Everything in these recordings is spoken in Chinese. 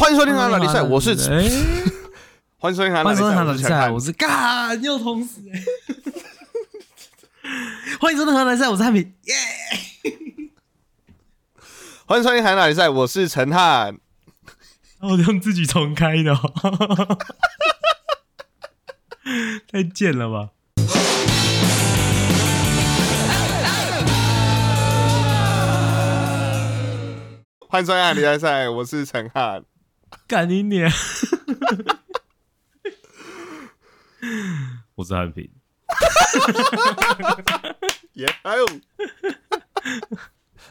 欢迎收听《韩老比赛》，我是哎，欢迎收听《韩欢迎收听《韩老老比赛》，我是干又同时哎，欢迎收听《韩老比赛》，我是汉平，耶！欢迎收听《韩老比赛》，我是陈汉。我用自己重开的、哦，太贱了吧！欢迎收听《韩比赛》，我是陈汉。干你脸！我是汉平。耶！哎呦，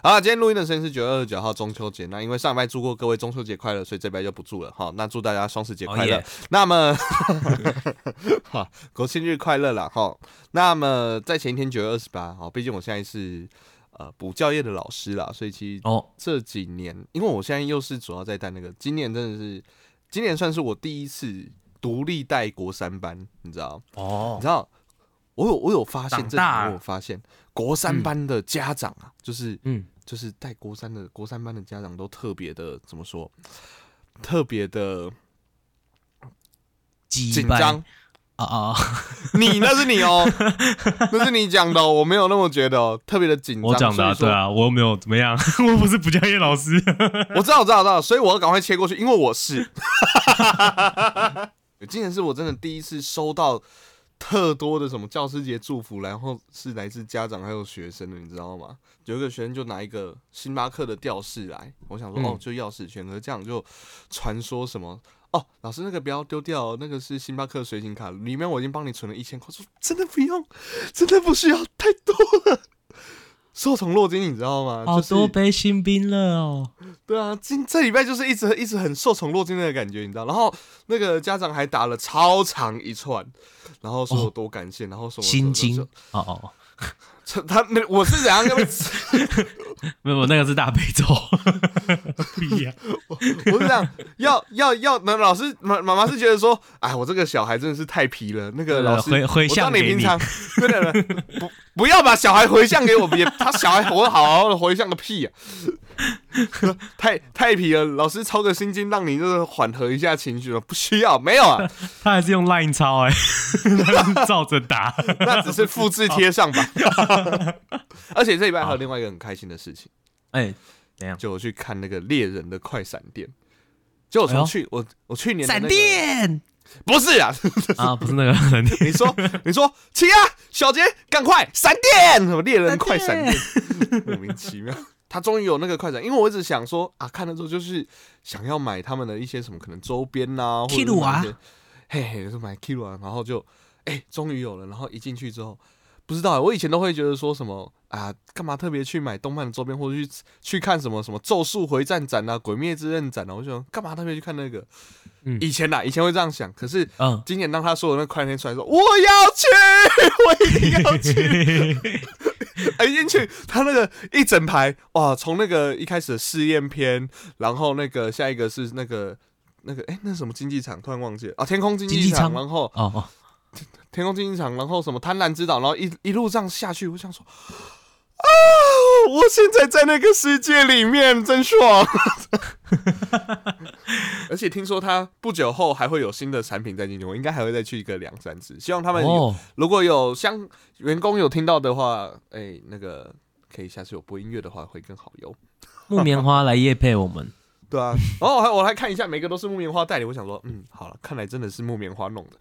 好，今天录音的时间是九月二十九号中秋节。那因为上礼拜祝过各位中秋节快乐，所以这边就不祝了哈。那祝大家双十节快乐。那么，好，国庆日快乐啦哈。那么在前一天九月二十八，好，毕竟我现在是呃补教业的老师啦，所以其实哦，这几年，因为我现在又是主要在带那个，今年真的是，今年算是我第一次独立带国三班，你知道？哦你知道，我有我有发现，这我有发现，国三班的家长啊，就是嗯，就是带国三的国三班的家长都特别的怎么说？特别的紧紧张。啊啊！你那是你哦，那是你讲的、哦，我没有那么觉得哦，特别的紧张。我讲的、对，啊，我又没有怎么样，我不是补教业老师。我知道，我知道，我知道，所以我要赶快切过去，因为我是。今年是我真的第一次收到特多的什么教师节祝福，然后是来自家长还有学生的，你知道吗？有一个学生就拿一个星巴克的吊饰来，我想说、嗯哦，就钥匙圈，可是这样就传说什么。哦，老师，那个不要丢掉哦，那个是星巴克随行卡，里面我已经帮你存了一千块。说真的不用，真的不需要，太多了，受宠若惊，你知道吗？好就是多杯新冰乐哦。对啊，今这礼拜就是一直一直很受宠若惊的感觉，你知道？然后那个家长还打了超长一串，然后说我多感谢，然后说心经哦哦，这 他那我是怎样跟 没有，那个是大悲咒。屁呀！我是这样要要要，那老师妈妈妈是觉得说，哎，我这个小孩真的是太皮了。那个老师回回向给你你平常对的对不不要把小孩回向给我，别他小孩活得好好的回向个屁呀、太太皮了，老师抄个心经让你就是缓和一下情绪了，不需要，没有啊，他还是用 Line 抄哎，照着打。那只是复制贴上吧。而且这礼拜还有另外一个很开心的事情，哎，怎样？就我去看那个猎人的快闪电。就我从去、我我去年闪电！不是啊，啊，不是那个闪电。你说你说起啊，小杰赶快闪电，什么猎人快闪电，莫名其妙。他终于有那个快闪，因为我一直想说啊，看了之后就是想要买他们的一些什么可能周边呐、或者是 Kilo 啊嘿嘿，就是买 Kilo 啊，然后就哎，终于有了，然后一进去之后，不知道欸，我以前都会觉得说什么啊，干嘛特别去买动漫的周边，或者去去看什么什么咒术回战展啊、鬼灭之刃展啊，我就想干嘛特别去看那个？嗯。以前呐，以前会这样想，可是嗯，今年当他说的那快天出来说我要去，我一定要去，哎一进去他那个一整排哇，从那个一开始的试验片，然后那个下一个是那个那个哎、那什么竞技场？突然忘记了。啊，天空竞技场，竞技场然后哦哦，天空竞技场，然后什么贪婪之岛，然后一一路这样下去，我想说啊，我现在在那个世界里面，真爽。而且听说他不久后还会有新的产品再进去，我应该还会再去一个两三次。希望他们如果有相员工有听到的话，哎、那个可以下次有播音乐的话会更好哟。木棉花来夜配我们。对啊，然后我还我来看一下，每个都是木棉花代理。我想说，嗯，好了，看来真的是木棉花弄的。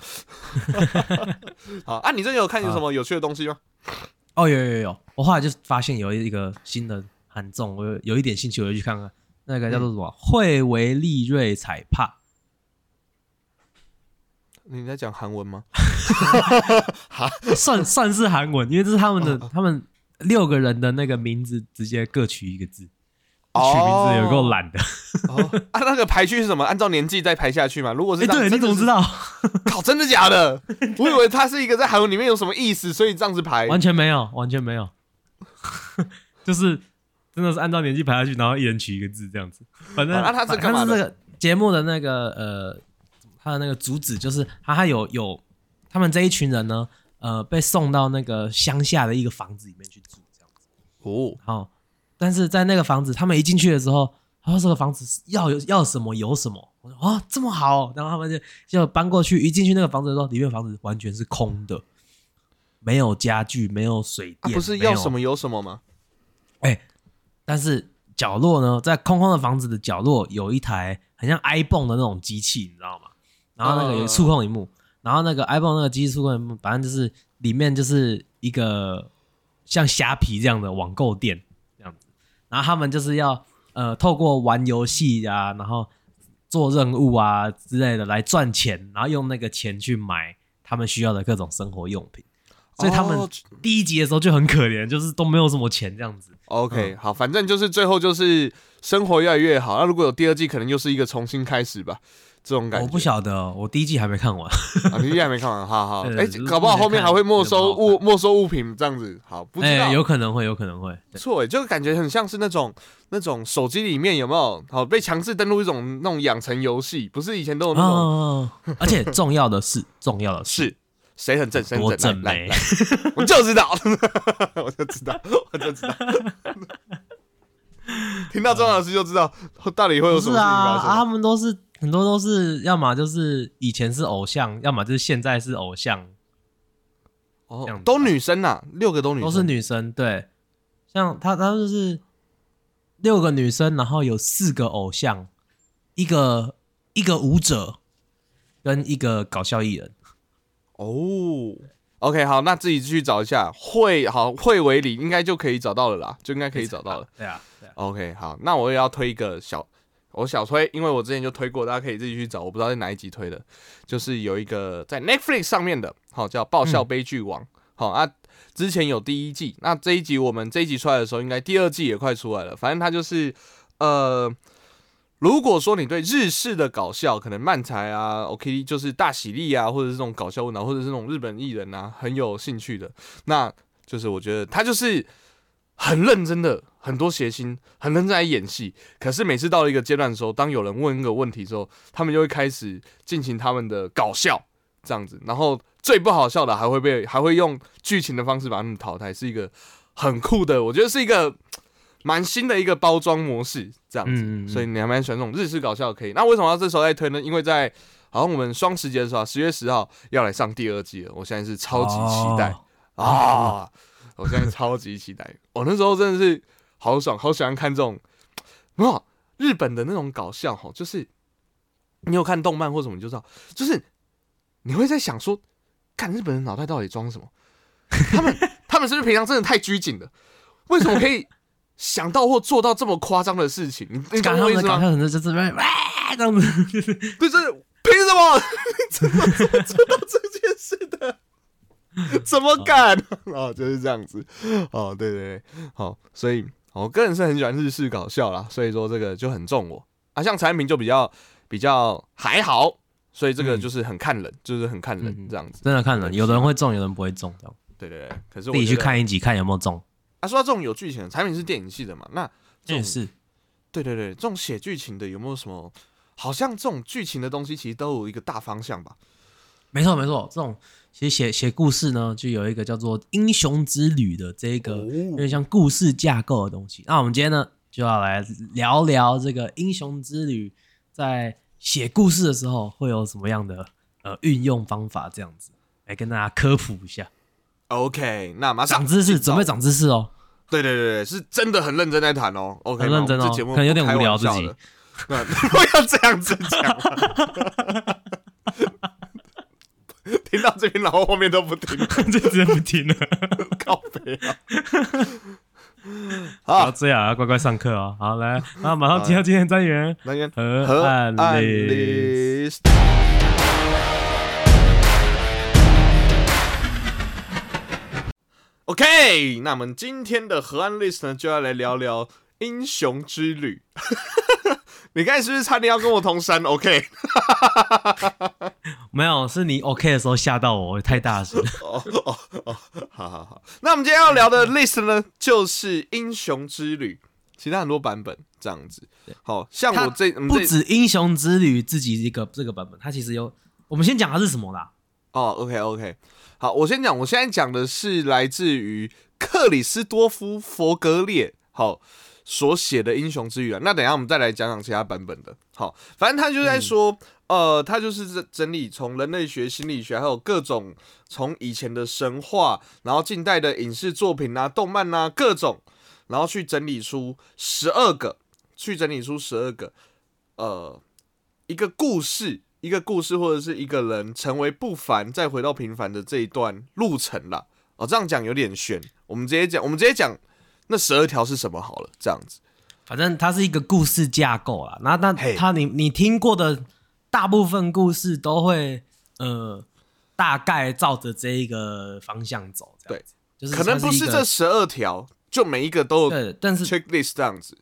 好啊，你这有看有什么有趣的东西吗？哦，有有有，我后来就发现有一个新的韩综，我有有一点兴趣，我就去看看。那个叫做什么？惠维利瑞彩帕。你在讲韩文吗？算算是韩文，因为这是他们哦的，他们六个人的那个名字直接各取一个字，哦取名字有够懒的。哦啊，那个排序是什么？按照年纪再排下去嘛？如果是哎，这样对，你怎么知？道？真的是靠，真的假的？我以为它是一个在韩文里面有什么意思，所以这样子排。完全没有，完全没有，就是真的是按照年纪排下去，然后一人取一个字这样子。反正啊他是干嘛这个节目的那个呃，他的那个主旨就是他他有有他们这一群人呢，呃，被送到那个乡下的一个房子里面去住这样子。哦，好，但是在那个房子，他们一进去的时候，他说这个房子是要有要什么有什么，我说哦这么好，然后他们就就搬过去，一进去那个房子的时候，里面房子完全是空的，没有家具，没有水啊电，不是要什么？有什么吗？哎但是角落呢，在空空的房子的角落有一台很像 iPhone 的那种机器，你知道吗？然后那个有触控荧幕，然后那个 iPhone 那个机器触控荧幕，反正就是里面就是一个像虾皮这样的网购店。然后他们就是要呃透过玩游戏啊，然后做任务啊之类的来赚钱，然后用那个钱去买他们需要的各种生活用品。所以他们哦第一集的时候就很可怜，就是都没有什么钱这样子。OK，、好，反正就是最后就是生活越来越好。那如果有第二季，可能又是一个重新开始吧，这种感觉。我不晓得哦，我第一季还没看完。啊，你还没看完，好好，哎、搞不好后面还会没收物没收物品这样子，好，不知道，哎，有可能会，有可能会。错哎，就感觉很像是那种那种手机里面有没有好被强制登录一种那种养成游戏，不是以前都有那种、哦，而且重要的是，重要的是，是谁很正，谁多很正，我就知道，我就知道，我就知道。听到庄老师就知道到底会有什么事情啊啊，他。们都是很多都是，要么就是以前是偶像，要么就是现在是偶像，哦都女生呐，六个都女生，都是女生。对，像他他就是六个女生，然后有四个偶像，一个一个舞者跟一个搞笑艺人。哦。OK，好，那自己去找一下，会好会为里应该就可以找到了啦，就应该可以找到了。对啊，对啊。OK，好，那我也要推一个小，我小推，因为我之前就推过，大家可以自己去找，我不知道在哪一集推的，就是有一个在 Netflix 上面的，好叫《爆笑悲剧王》，好、啊，之前有第一季，那这一集我们这一集出来的时候，应该第二季也快出来了，反正它就是呃。如果说你对日式的搞笑，可能漫才啊、OK，就是大喜力啊，或者是这种搞笑问答，或者是那种日本艺人啊，很有兴趣的，那就是我觉得他就是很认真的，很多谐星，很认真在演戏。可是每次到了一个阶段的时候，当有人问一个问题之后，他们就会开始进行他们的搞笑这样子，然后最不好笑的还会被还会用剧情的方式把他们淘汰，是一个很酷的，我觉得是一个蛮新的一个包装模式这样子。嗯嗯嗯所以你还蛮喜欢这种日式搞笑可以。那为什么要这时候再推呢？因为在好像我们双十节的时候、啊，十月十号要来上第二季了，我现在是超级期待。哦啊！我现在超级期待，我那时候真的是好爽，好喜欢看这种，哇，日本的那种搞笑哈，就是你有看动漫或什么你就知道，就是你会在想说，看日本人脑袋到底装什么？他们他们是不是平常真的太拘谨了？为什么可以想到或做到这么夸张的事情？你你懂我意思吗？笑很多就是哇这样子，对，就是凭什么 怎么做到这件事的？怎么敢？哦，就是这样子。哦，对对对，好，所以我个人是很喜欢日式搞笑啦，所以说这个就很中我啊。像产品就比较比较还好，所以这个嗯就是很看人，就是很看人嗯这样子。真的看人，有的人会中，有的人不会中，这样对对对，可是我自己去看一集，看有没有中。啊。说到这种有剧情的产品是电影系的嘛，那这种也是，对对对，这种写剧情的有没有什么？好像这种剧情的东西其实都有一个大方向吧。没错没错。这种其实写写故事呢，就有一个叫做《英雄之旅》的这一个有点像故事架构的东西。那我们今天呢，就要来聊聊这个《英雄之旅》在写故事的时候会有什么样的呃运用方法，这样子来跟大家科普一下，OK，那马上长知识，准备长知识哦。对对对对，是真的很认真在谈哦。OK，很认真哦节目可能有点无聊自己 不要这样子讲啊。听到这边，然后后面都不听了，这直接不听了。靠背啊！好，好，这样啊，乖乖上课哦。好，来，那马上进到今天的单元那边河河岸岸 list。list。OK，那我们今天的河岸 list 呢，就要来聊聊英雄之旅。你刚才是不是差点要跟我同山？OK，没有，是你 OK 的时候吓到我，我太大声。哦哦哦，好好好。那我们今天要聊的 list 呢，就是英雄之旅，其他很多版本这样子。好像我这不止英雄之旅自己一个这个版本，它其实有。我们先讲它是什么啦？哦，OK OK，好，我先讲，我现在讲的是来自于克里斯多夫·佛格列好所写的英雄之语啊。那等一下我们再来讲讲其他版本的。好，反正他就在说，呃，他就是整整理从人类学、心理学，还有各种从以前的神话，然后近代的影视作品啊、动漫啊各种，然后去整理出十二个，去整理出十二个，呃，一个故事。一个故事或者是一个人成为不凡，再回到平凡的这一段路程啦。哦，这样讲有点悬，我们直接讲，我们直接讲那十二条是什么好了。这样子，反正它是一个故事架构啦。那那它你你听过的大部分故事都会呃大概照着这一个方向走。对，就是可能不是这十二条就每一个都对，但是 checklist 这样子。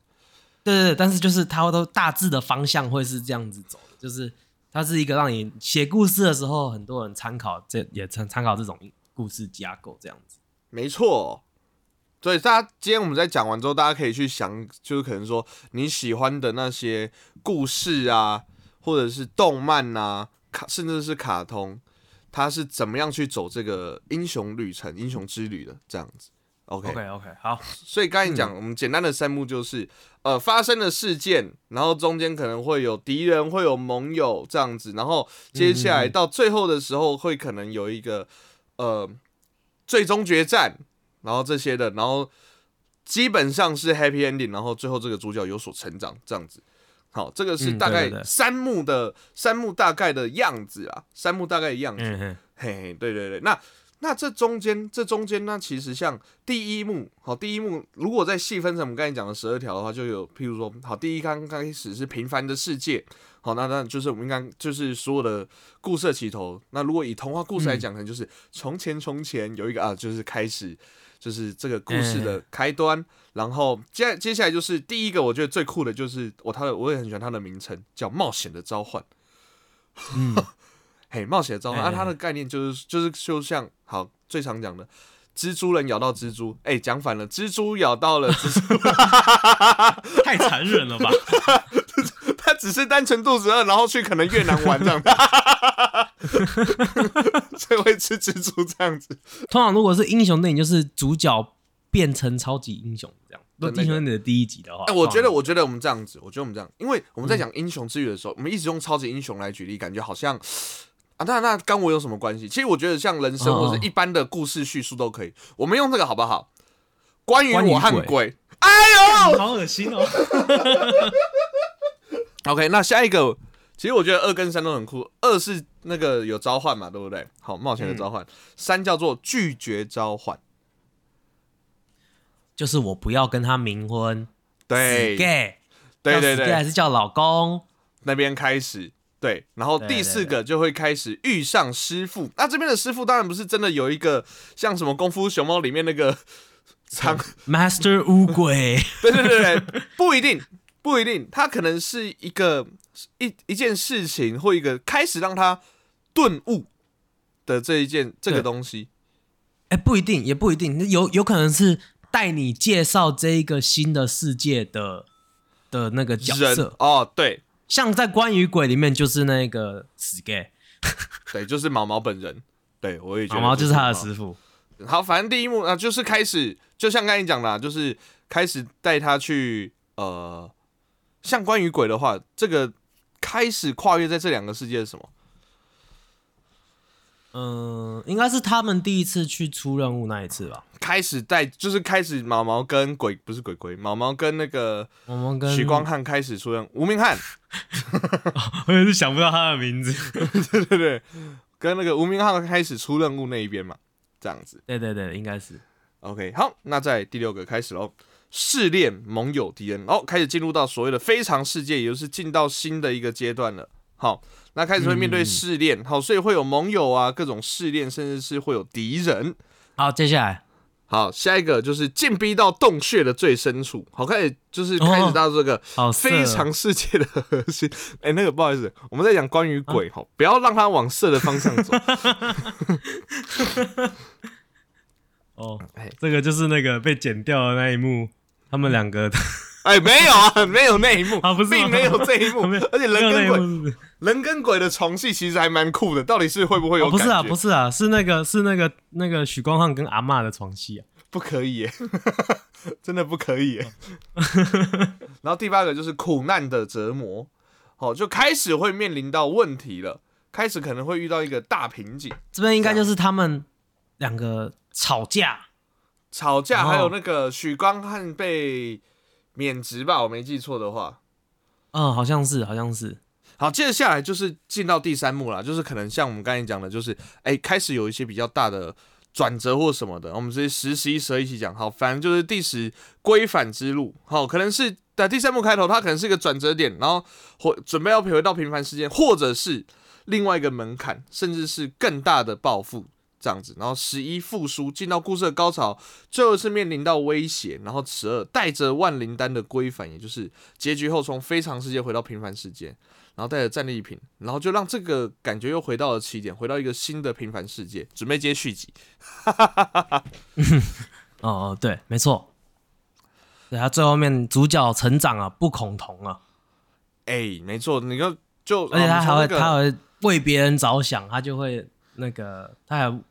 对对对，但是就是它都大致的方向会是这样子走，就是。它是一个让你写故事的时候，很多人参考，这也参参考这种故事架构这样子。没错，所以大家今天我们在讲完之后，大家可以去想，就是可能说你喜欢的那些故事啊，或者是动漫啊，卡甚至是卡通，它是怎么样去走这个英雄旅程、英雄之旅的这样子。OK OK OK，好。所以刚才讲，我们简单的三幕就是，呃，发生的事件，然后中间可能会有敌人，会有盟友这样子，然后接下来到最后的时候，会可能有一个呃最终决战，然后这些的，然后基本上是 Happy Ending，然后最后这个主角有所成长这样子。好，这个是大概三幕的三幕大概的样子啊，三幕大概的样子。嘿嘿，对对对，那。那这中间，这中间呢，其实像第一幕，好，第一幕如果再细分成我们刚才讲的十二条的话，就有譬如说，好，第一刚开始是平凡的世界，好，那那就是我们刚就是所有的故事起头。那如果以童话故事来讲，可能就是从前从前有一个啊，就是开始，就是这个故事的开端。然后接接下来就是第一个，我觉得最酷的就是我他的我也很喜欢他的名称叫冒险的召唤。嗯。嘿，冒险的召唤啊，它的概念就是就是就像好最常讲的，蜘蛛人咬到蜘蛛，哎，讲反了，蜘蛛咬到了蜘蛛 太残忍了吧？他只是单纯肚子饿，然后去可能越南玩这样，所以会吃蜘蛛这样子。通常如果是英雄电影，就是主角变成超级英雄这样。那英雄电影的第一集的话，哎，我觉得我觉得我们这样子，我觉得我们这样，因为我们在讲英雄之语的时候，我们一直用超级英雄来举例，感觉好像。啊，那那跟我有什么关系？其实我觉得像人生或者一般的故事叙述都可以。我们用这个好不好？关于我和鬼。哎呦，好恶心哦。OK，那下一个，其实我觉得二跟三都很酷。二是那个有召唤嘛，对不对？好，冒险的召唤。三叫做拒绝召唤，就是我不要跟他冥婚。对，gay，对对对，还是叫老公那边开始。对，然后第四个就会开始遇上师傅。那这边的师傅当然不是真的有一个像什么功夫熊猫里面那个长 Master 乌龟。对对对对，不一定，不一定，他可能是一个一一件事情或一个开始让他顿悟的这一件这个东西。哎，不一定，也不一定，有有可能是带你介绍这一个新的世界的的那个角色。哦，对。像在关于鬼里面，就是那个死 gay，对，就是毛毛本人，对我也觉得毛毛就是他的师傅。好，反正第一幕啊，就是开始，就像刚才讲的，就是开始带他去呃，像关于鬼的话，这个开始跨越在这两个世界是什么？嗯，应该是他们第一次去出任务那一次吧。开始带就是开始毛毛跟鬼不是鬼鬼，毛毛跟那个毛毛跟许光汉开始出任务，吴明翰，我也是想不到他的名字。对对对，跟那个吴明翰开始出任务那一边嘛，这样子。对对对，应该是。OK，好，那在第六个开始喽，试炼盟友敌人，哦，开始进入到所谓的非常世界，也就是进到新的一个阶段了。好。那开始会面对试炼，好，所以会有盟友啊，各种试炼，甚至是会有敌人。好，接下来，好，下一个就是进逼到洞穴的最深处。好，开始就是开始到这个非常世界的核心。哎，那个不好意思，我们在讲关于鬼，哈，不要让它往色的方向走。哦，这个就是那个被剪掉的那一幕，他们两个。哎，没有啊，没有那一幕，啊，不是，并没有这一幕，而且人跟鬼，人跟鬼的床戏其实还蛮酷的，到底是会不会有？不是啊，不是啊，是那个是那个那个许光汉跟阿妈的床戏啊，不可以耶，真的不可以耶。然后第八个就是苦难的折磨，好，就开始会面临到问题了，开始可能会遇到一个大瓶颈，这边应该就是他们两个吵架，吵架，还有那个许光汉被免职吧，我没记错的话。嗯，好像是，好像是，好，接着下来就是进到第三幕了，就是可能像我们刚才讲的，就是哎、开始有一些比较大的转折或什么的，我们直接十、十一、十二一起讲。好，反正就是第十归返之路，好，可能是在第三幕开头，它可能是一个转折点，然后或准备要回到平凡世界，或者是另外一个门槛，甚至是更大的报复。这样子，然后十一复苏进到故事的高潮，最后是面临到威胁，然后十二带着万灵丹的归返，也就是结局后从非常世界回到平凡世界，然后带着战利品，然后就让这个感觉又回到了起点，回到一个新的平凡世界，准备接续集。哦哦，对，没错，对他最后面主角成长啊，不恐同啊，哎、没错，你看就，而且他还会、他还会为别人着想，他就会那个他还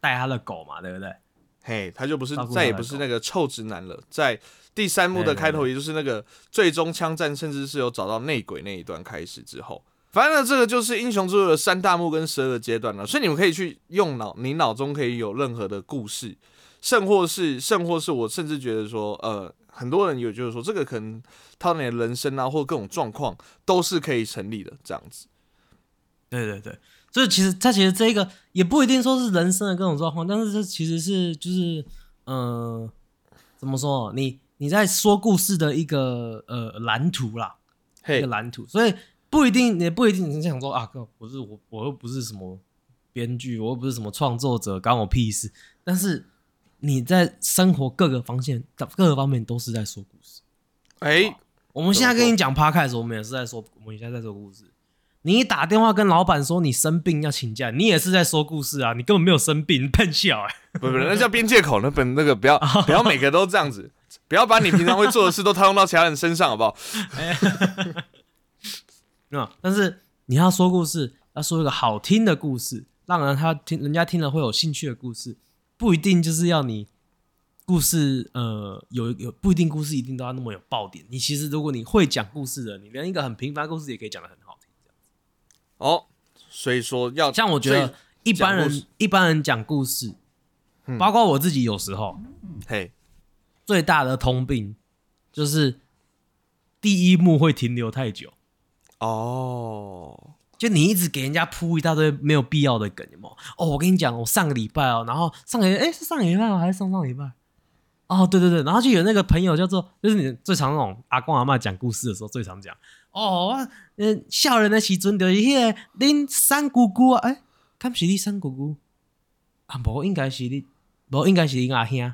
带他的狗嘛，对不对？嘿，他就不是再也不是那个臭直男了，在第三幕的开头，也就是那个最终枪战，甚至是有找到内鬼那一段开始之后，反正呢，这个就是英雄之路的三大幕跟十二个阶段了，所以你们可以去用脑，你脑中可以有任何的故事，甚或是甚或是我甚至觉得说，呃，很多人有就是说这个可能套你的人生啊，或各种状况都是可以成立的这样子。对对对，所以其实他其实这个也不一定说是人生的各种状况，但是这其实是就是呃，怎么说？你你在说故事的一个呃蓝图啦，一个，蓝图，所以不一定也不一定你想说啊，哥，我是我我又不是什么编剧，我又不是什么创作者，关我屁事。但是你在生活各个方面各个方面都是在说故事。哎、我们现在跟你讲 podcast，我们也是在说，我们现在在说故事。你打电话跟老板说你生病要请假，你也是在说故事啊，你根本没有生病，你骗笑哎、不不，那叫边界口，那本那个不要 不要每个都这样子，不要把你平常会做的事都套用到其他人身上，好不好？那，但是你要说故事，要说一个好听的故事，让人他听人家听了会有兴趣的故事，不一定就是要你故事呃有有不一定故事一定都要那么有爆点。你其实如果你会讲故事的，你连一个很平凡的故事也可以讲的很。哦，所以说要像我觉得一般人一般人讲故事，嗯包括我自己有时候嘿，最大的通病就是第一幕会停留太久。哦，就你一直给人家铺一大堆没有必要的梗，有没有？哦，我跟你讲，我上个礼拜哦，然后上个哎是上个礼拜吗？还是上上礼拜？哦，对对对，然后就有那个朋友叫做，就是你最常那种阿公阿嬷讲故事的时候最常讲，哦，我呃，少年的时阵就是迄、个恁三姑姑啊，哎，敢是你三姑姑？啊，无应该是你，无应该是恁阿兄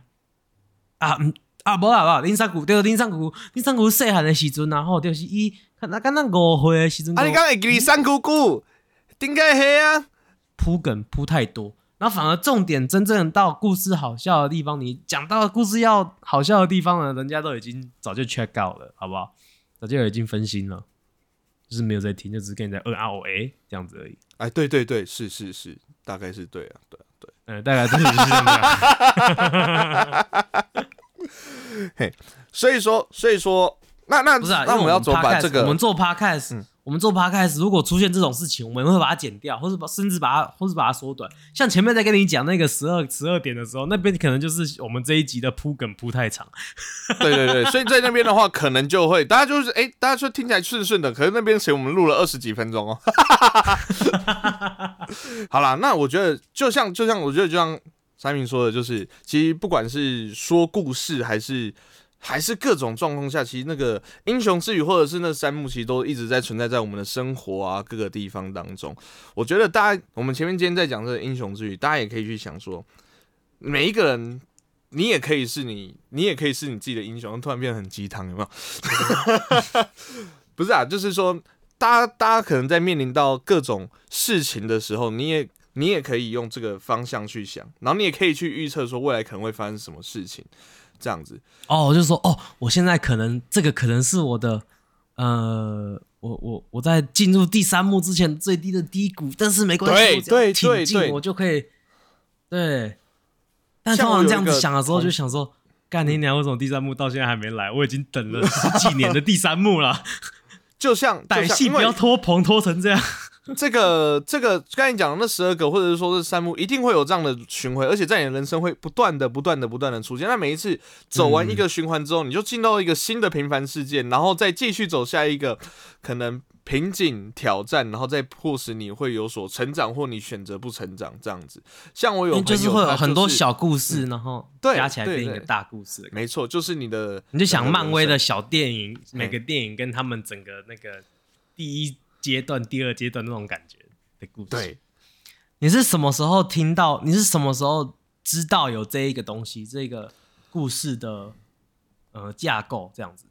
啊，毋啊，无啦无啊，恁三姑对，恁三姑，恁三姑细汉的时阵然后就是伊，那敢若五岁的时阵，啊，你刚才给你三姑姑，顶该黑啊，铺梗铺太多，然后反而重点真正到故事好笑的地方，你讲到故事要好笑的地方呢，人家都已经早就 check out 了，好不好？早就已经分心了，就是没有在听，就只是跟你在嗯啊哦诶这样子而已。哎，对对对，是是是，大概是对啊，对啊对。呃，大概真的是这样。所以说，所以说，那那不是啊，那因为们要怎么把这个我们做 podcast，、嗯我们做 podcast，如果出现这种事情，我们会把它剪掉，或者把甚至把它，或是把它缩短。像前面在跟你讲那个十二十二点的时候，那边可能就是我们这一集的铺梗铺太长。对对对，所以在那边的话，可能就会大家就是哎，大家说听起来顺顺的，可是那边其实我们录了二十几分钟哦。好啦，那我觉得就像就像我觉得就像三明说的，就是其实不管是说故事还是。还是各种状况下，其实那个英雄之语或者是那三幕，其实都一直在存在在我们的生活啊各个地方当中。我觉得大家，我们前面今天在讲这个英雄之语，大家也可以去想说，每一个人你也可以是你，你也可以是你自己的英雄。突然变得很鸡汤，有没有？不是啊，就是说，大家大家可能在面临到各种事情的时候，你也你也可以用这个方向去想，然后你也可以去预测说未来可能会发生什么事情，这样子。哦，我就说哦，我现在可能这个可能是我的，呃，我我我在进入第三幕之前最低的低谷，但是没关系，对我只要对挺进对对我就可以，对。但通常这样子想的时候，就想说，干你娘，为什么第三幕到现在还没来？我已经等了十几年的第三幕了，就像歹戏不要拖棚拖成这样。这个这个刚才讲的那十二个，或者是说是三幕，一定会有这样的巡回，而且在你的人生会不断的、不断的、不断的出现。那每一次走完一个循环之后，你就进到一个新的平凡世界，然后再继续走下一个可能瓶颈挑战，然后再迫使你会有所成长，或你选择不成长这样子。像我有朋友，就是会有很多小故事，然后对加起来对对变一个大故事。没错，就是你的，你就想漫威的小电影，每个电影跟他们整个那个第一阶段、第二阶段那种感觉的故事。对。你是什么时候听到？你是什么时候知道有这一个东西，这个故事的呃架构这样子？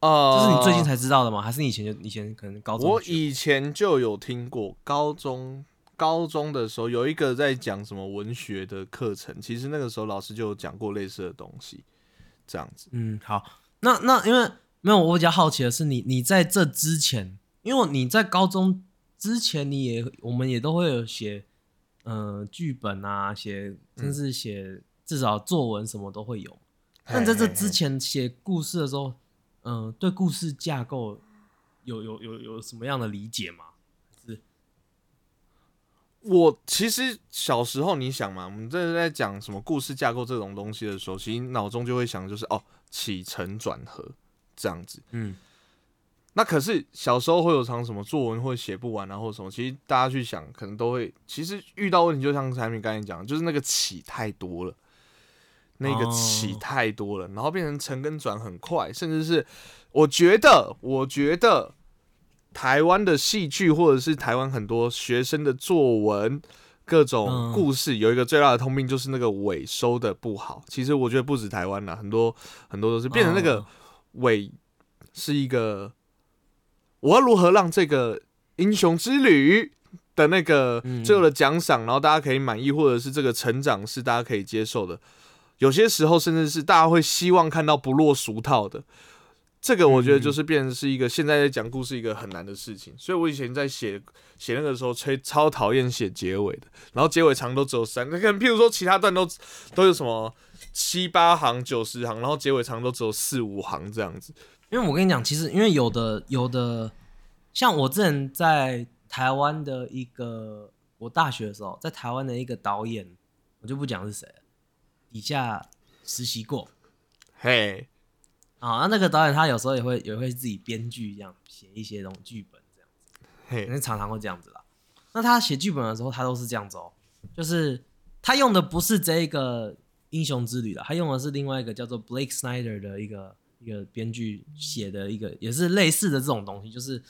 呃，这是你最近才知道的吗？还是你以前就以前可能高中我以前就有听过，高中高中的时候有一个在讲什么文学的课程，其实那个时候老师就有讲过类似的东西，这样子。嗯，好，那那因为没有，我比较好奇的是你，你在这之前，因为你在高中之前，你也我们也都会有写，呃，剧本啊，写甚至写至少作文什么都会有。但在这之前写故事的时候，嗯、对故事架构有有有有什么样的理解吗？是我其实小时候你想嘛，我们这在讲什么故事架构这种东西的时候，其实脑中就会想就是哦起承转合这样子。嗯那可是小时候会有常什么作文会写不完啊，或者什么，其实大家去想，可能都会，其实遇到问题，就像产品刚才讲，就是那个起太多了，那个起哦太多了，然后变成沉跟转很快，甚至是我觉得，我觉得台湾的戏剧或者是台湾很多学生的作文。各种嗯故事有一个最大的通病，就是那个尾收的不好。其实我觉得不止台湾啦，很多很多都是变成那个哦尾是一个，我要如何让这个英雄之旅的那个嗯最后的奖赏，然后大家可以满意，或者是这个成长是大家可以接受的。有些时候甚至是大家会希望看到不落俗套的。这个我觉得就是变成是一个现在在讲故事一个很难的事情，所以我以前在写写那个时候，吹超讨厌写结尾的，然后结尾长都只有三，那可能譬如说其他段都都有什么七八行、九十行，然后结尾长都只有四五行这样子。因为我跟你讲，其实因为有的有的，像我之前在台湾的一个，我大学的时候，在台湾的一个导演，我就不讲是谁了，底下实习过嘿，啊。那那个导演他有时候也会也会自己编剧这样写一些这种剧本这样，子嘿，为常常会这样子啦。那他写剧本的时候，他都是这样子哦，就是他用的不是这一个英雄之旅的，他用的是另外一个叫做 Blake Snyder 的一个一个编剧写的一个，也是类似的这种东西，就是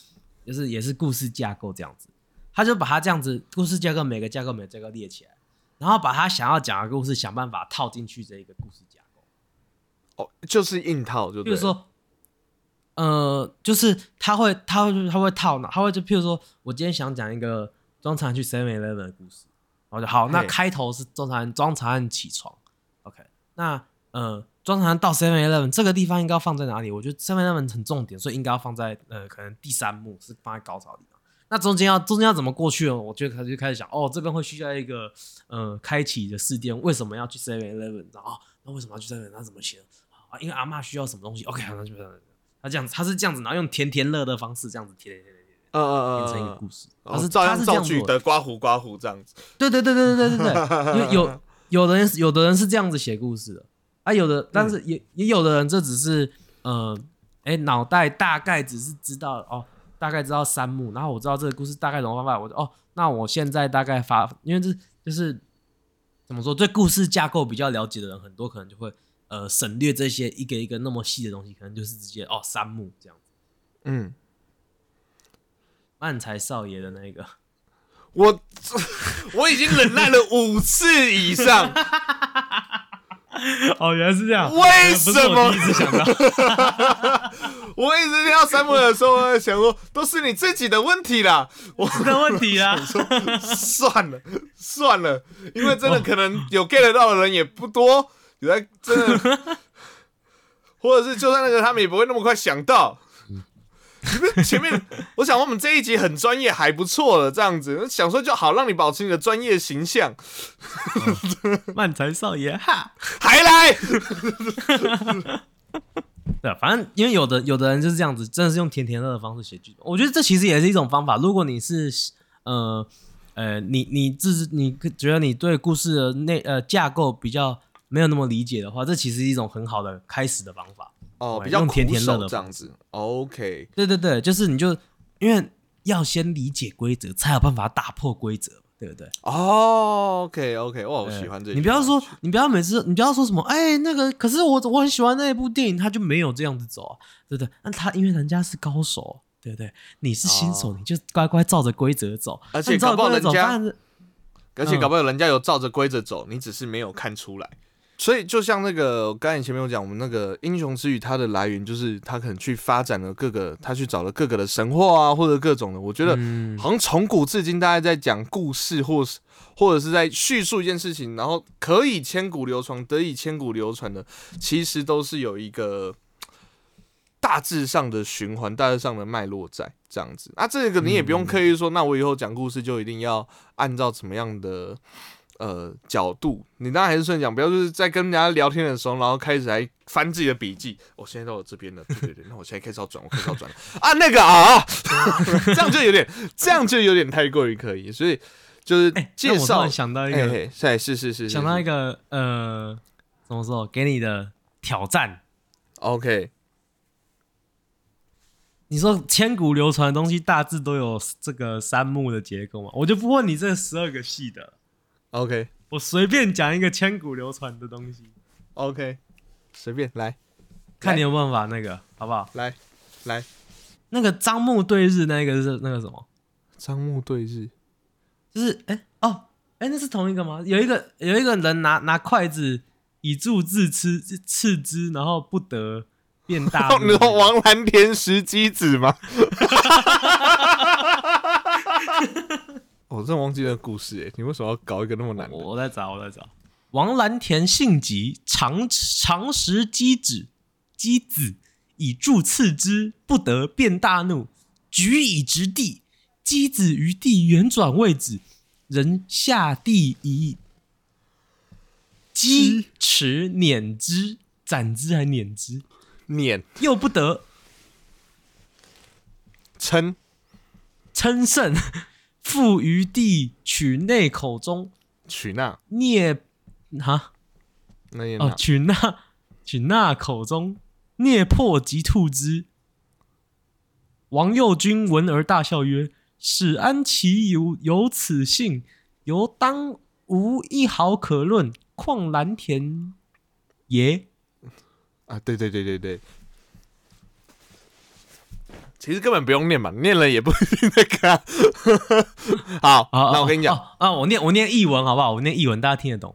就是也是故事架构这样子。他就把它这样子故事架构每个架构每个架构列起来，然后把他想要讲的故事想办法套进去这一个故事架构。哦，就是硬套，就比如说，呃，就是他会，他会，他会套呢，他会就譬如说，我今天想讲一个庄长去 Seven Eleven 的故事，然后就好，那开头是庄长安庄长安起床那呃，庄长安到 Seven Eleven 这个地方应该要放在哪里？我觉得 Seven Eleven 很重点，所以应该要放在呃，可能第三幕是放在高潮的地方。那中间要中间要怎么过去呢？我就开始就开始想，哦，这边会需要一个呃开启的事件，为什么要去 Seven Eleven？哦，那为什么要去 Seven？那怎么写？啊，因为阿嬷需要什么东西？OK，好那就这样。他这样子，他是这样子，然后用甜甜乐的方式这样子甜甜甜甜，嗯，嗯嗯变成一个嗯故事。嗯，他是照样是这样做造句的刮胡刮胡这样子。对对对对对对对对，因为有有的人有的人是这样子写故事的。啊，有的但是也、也有的人这只是呃，哎，脑袋大概只是知道哦，大概知道三幕，然后我知道这个故事大概怎么方法，我就哦，那我现在大概发，因为这就是怎么说，对故事架构比较了解的人很多，可能就会呃省略这些一个一个那么细的东西，可能就是直接哦三幕这样子。嗯，漫才少爷的那个，我 我已经忍耐了五次以上，哦，原来是这样为什么我一直想到，我一直听到山姆的时候，我想说，都是你自己的问题啦。我的问题啦。算了算了，因为真的可能有 get 到的人也不多，有在真的，或者是就算那个他们也不会那么快想到。前面我想我们这一集很专业，还不错了，这样子想说就好，让你保持你的专业形象，漫才少爷哈。还来，对啊，反正因为有的有的人就是这样子，真的是用甜甜乐的方式写剧本。我觉得这其实也是一种方法。如果你是呃呃，你你自你觉得你对故事的内呃架构比较没有那么理解的话，这其实是一种很好的开始的方法。哦，比较甜甜乐的这样子，OK，对对对，就是你就因为要先理解规则，才有办法打破规则，对不对？哦，OK，OK，哇，我喜欢这个，你不要说，你不要每次，你不要说什么，哎，那个，可是我我很喜欢那一部电影，他就没有这样子走啊，对不对？那他因为人家是高手，对不对？你是新手，哦你就乖乖照着规则走，而且你照着规则走，搞不好人家当然是而且搞不好人家有照着规则走，你只是没有看出来。所以就像那个我刚才前面有讲，我们那个英雄之语，它的来源就是他可能去发展了各个，他去找了各个的神话啊，或者各种的。我觉得嗯好像从古至今，大家在讲故事，或是或者是在叙述一件事情，然后可以千古流传，得以千古流传的，其实都是有一个大致上的循环，大致上的脉络在这样子。那这个你也不用刻意说，那我以后讲故事就一定要按照怎么样的呃角度，你当然还是顺讲，不要就是在跟人家聊天的时候，然后开始还翻自己的笔记。我、现在到我这边了，对对对，那我现在开始要转，我开始要转了啊，那个啊，这样就有点，这样就有点太过于刻意，所以就是哎，介绍想到一个，嘿嘿，是是是是，想到一个个呃，怎么说？给你的挑战。，OK，你说千古流传的东西大致都有这个三幕的结构嘛？我就不问你这十二个系的，OK 我随便讲一个千古流传的东西，OK，随便来看你有没有办法那个，好不好？来来，那个张目对日那个是那个什么？张目对日，就是哎、哦哎、那是同一个吗？有一个有一个人拿拿筷子以助自吃刺之，然后不得变大。你说王蓝田石鸡子吗？我真的忘记那个故事哎，你为什么要搞一个那么难的？我我在找，我在找。王蓝田性急，常常食鸡子，鸡子以助次之，不得变大怒，举以直地，鸡子于地圆转位置，人下地以鸡齿碾之，斩之还碾之，碾又不得称称胜，复于地取内口中取纳啮哈。哦，那也拿取那取那口中聂破即吐之。王右军闻而大笑曰：“使安其有有此性，犹当无一毫可论，况蓝田也？”啊，对对对对对。其实根本不用念嘛，念了也不一定那个啊、好，啊那我跟你讲，啊啊，我念我念译文好不好？我念译文，大家听得懂。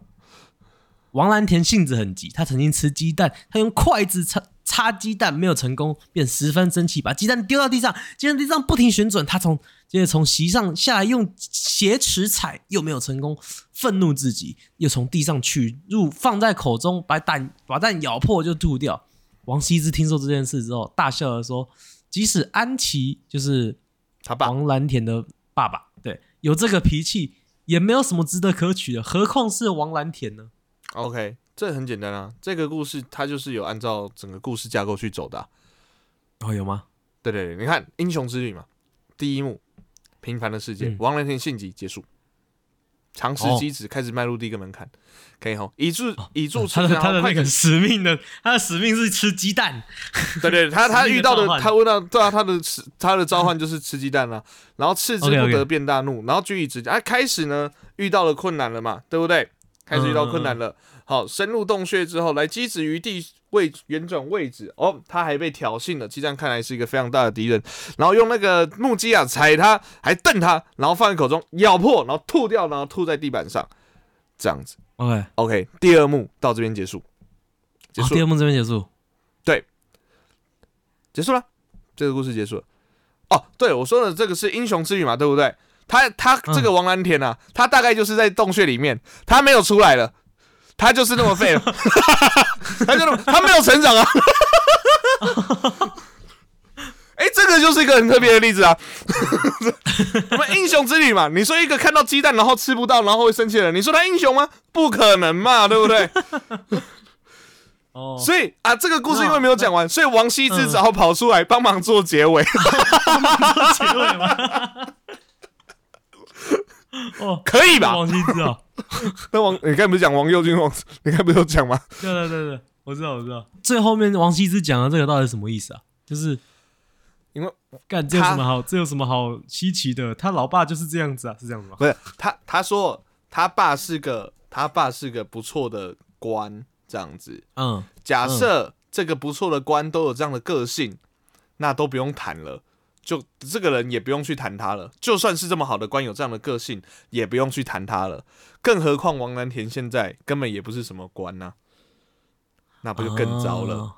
王蓝田性子很急，他曾经吃鸡蛋，他用筷子插插鸡蛋没有成功，便十分生气，把鸡蛋丢到地上，鸡蛋地上不停旋转，他从接着从席上下来，用鞋齿踩，又没有成功，愤怒至极，又从地上取入放在口中，把蛋把蛋咬破就吐掉。王羲之听说这件事之后，大笑的说：“即使安琪就是他爸王蓝田的爸爸，对，有这个脾气，也没有什么值得可取的，何况是王蓝田呢？OK，这很简单啊，这个故事它就是有按照整个故事架构去走的啊、哦，有吗？对对对，你看《英雄之旅》嘛，第一幕平凡的世界，嗯王蓝田献祭结束，长时哦。机子开始迈入第一个门槛，可以吼，以助以助 他的他的那个使命的，他的使命是吃鸡蛋。对对，他他遇到的 他问到对啊，他的吃他的召唤就是吃鸡蛋啊，然后斥之不得变大怒，然后据以直啊，开始呢遇到了困难了嘛，对不对？开始遇到困难嗯了，好，深入洞穴之后，来击止于地位旋转位置，哦，他还被挑衅了，激战看来是一个非常大的敌人，然后用那个木屐啊踩他，还瞪他，然后放在口中咬破，然后吐掉，然后吐在地板上，这样子。OK，OK，第二幕到这边结束，结，束了第二幕这边结束。对结束了，这个故事结束了。哦，对我说的这个是英雄之旅嘛，对不对？他他嗯这个王蓝田啊，他大概就是在洞穴里面，他没有出来了，他就是那么废了，他就那么他没有成长啊。哎、这个就是一个很特别的例子啊。我们英雄之旅嘛，你说一个看到鸡蛋然后吃不到然后会生气的人，你说他英雄吗？不可能嘛，对不对？哦，所以啊，这个故事因为没有讲完，所以王羲之只好跑出来帮忙做结尾。结尾吗？哦，可以吧？王羲之哦，那王，你刚才不是讲王右军王？你刚才不是有讲吗？对对对对，我知道我知道。最后面王羲之讲的这个到底是什么意思啊？就是因为干这有什么好？这有什么好稀奇的？他老爸就是这样子啊，是这样子吗？不是他，他说他爸是个他爸是个不错的官，这样子。嗯，假设这个不错的官都有这样的个性，那都不用谈了。就这个人也不用去谈他了，就算是这么好的官有这样的个性，也不用去谈他了。更何况王南田现在根本也不是什么官呐、那不就更糟了？哦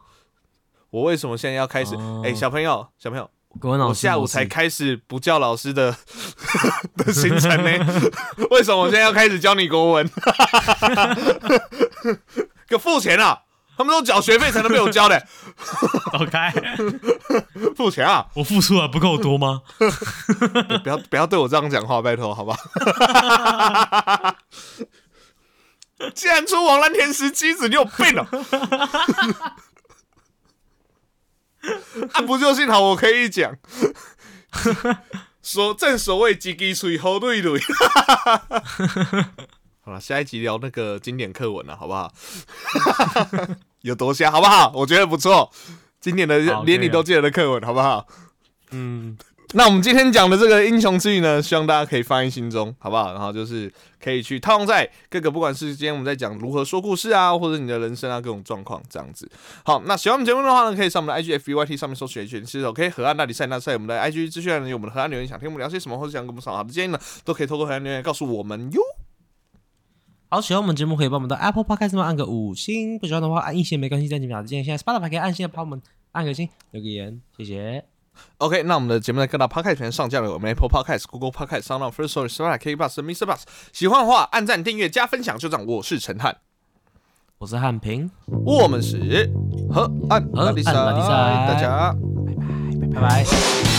我为什么现在要开始？哎、哦小朋友，小朋友，国文老师，我下午才开始不叫老师的 的行程呢。为什么我现在要开始教你国文？给我付钱啊！他们都缴学费才能被我教的，走开！付钱啊！我付出的不够多吗？不要不要对我这样讲话，拜托，好吧？既然出王蓝田石机子，你有病哦、啊，不就幸好我可以讲，所正所谓几滴水好对对。好了，下一集聊那个经典课文了，好不好？有多瞎，好不好？我觉得不错，经典的连你都记得的课文，好不好？嗯，那我们今天讲的这个英雄之语呢，希望大家可以放在心中，好不好？然后就是可以去套用在各个，不管是今天我们在讲如何说故事啊，或者你的人生啊各种状况这样子。好，那喜欢我们节目的话呢，可以上我们的 IG、FBYT 上面搜寻 H 是 OK 河岸大比赛那赛我们的 IG 资讯栏有我们的河岸留言，想听我们聊些什么，或者想给我们什么好的建议呢，都可以透过河岸留言告诉我们哟。好，喜欢我们节目可以帮我们的 Apple Podcast 上面按个五星，不喜欢的话按一星没关系，但请表建议现在 Spotify 可以按星的帮我们按个星，留个言，谢谢。OK，那我们的节目在各大 Podcast 平台上架了，我们 Apple Podcast、Google Podcast、Sound First Story、Spotify、K Bus、Mr. Bus。喜欢的话，按赞、订阅、加分享，就这样。我是陈汉。我是汉平，我们是河岸拉力赛，河岸拉力赛大家拜拜。